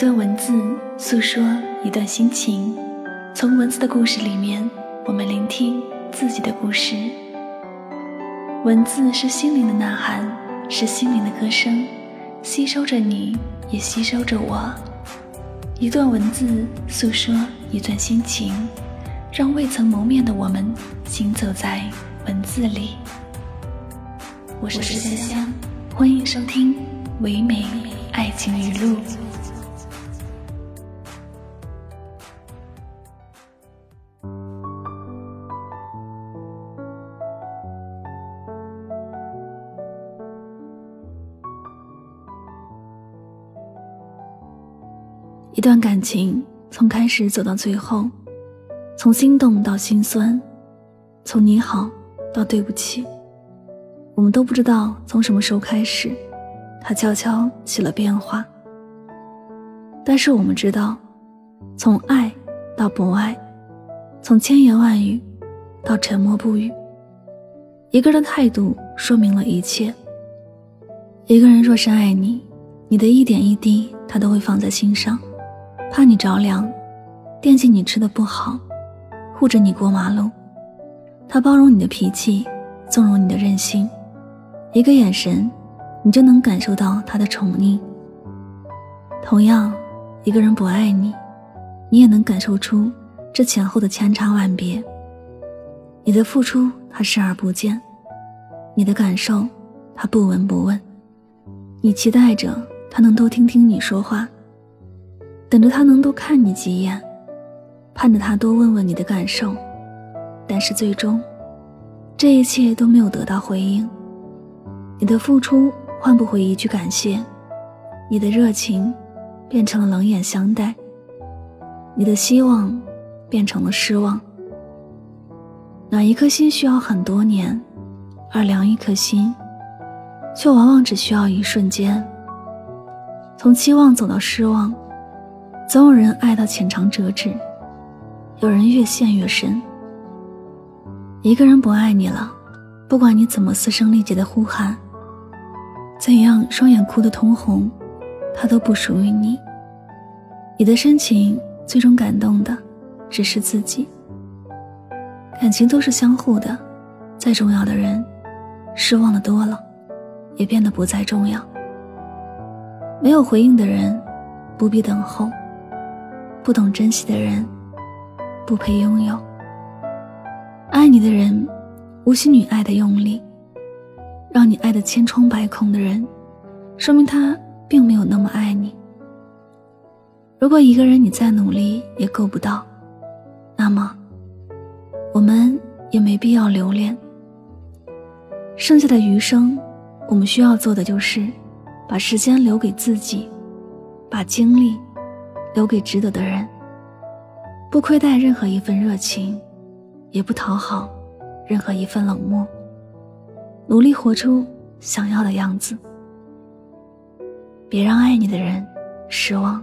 一段文字诉说一段心情，从文字的故事里面，我们聆听自己的故事。文字是心灵的呐喊，是心灵的歌声，吸收着你，也吸收着我。一段文字诉说一段心情，让未曾谋面的我们行走在文字里。我是香香，欢迎收听唯美爱情语录。一段感情从开始走到最后，从心动到心酸，从你好到对不起，我们都不知道从什么时候开始，它悄悄起了变化。但是我们知道，从爱到不爱，从千言万语到沉默不语，一个人的态度说明了一切。一个人若是爱你，你的一点一滴，他都会放在心上。怕你着凉，惦记你吃的不好，护着你过马路。他包容你的脾气，纵容你的任性，一个眼神，你就能感受到他的宠溺。同样，一个人不爱你，你也能感受出这前后的千差万别。你的付出他视而不见，你的感受他不闻不问，你期待着他能多听听你说话。等着他能多看你几眼，盼着他多问问你的感受，但是最终，这一切都没有得到回应。你的付出换不回一句感谢，你的热情变成了冷眼相待，你的希望变成了失望。暖一颗心需要很多年，而凉一颗心，却往往只需要一瞬间。从期望走到失望。总有人爱到浅尝辄止，有人越陷越深。一个人不爱你了，不管你怎么嘶声力竭的呼喊，怎样双眼哭得通红，他都不属于你。你的深情最终感动的，只是自己。感情都是相互的，再重要的人，失望的多了，也变得不再重要。没有回应的人，不必等候。不懂珍惜的人，不配拥有。爱你的人，无需你爱的用力，让你爱的千疮百孔的人，说明他并没有那么爱你。如果一个人你再努力也够不到，那么，我们也没必要留恋。剩下的余生，我们需要做的就是，把时间留给自己，把精力。留给值得的人，不亏待任何一份热情，也不讨好任何一份冷漠，努力活出想要的样子，别让爱你的人失望。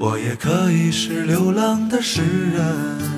我也可以是流浪的诗人。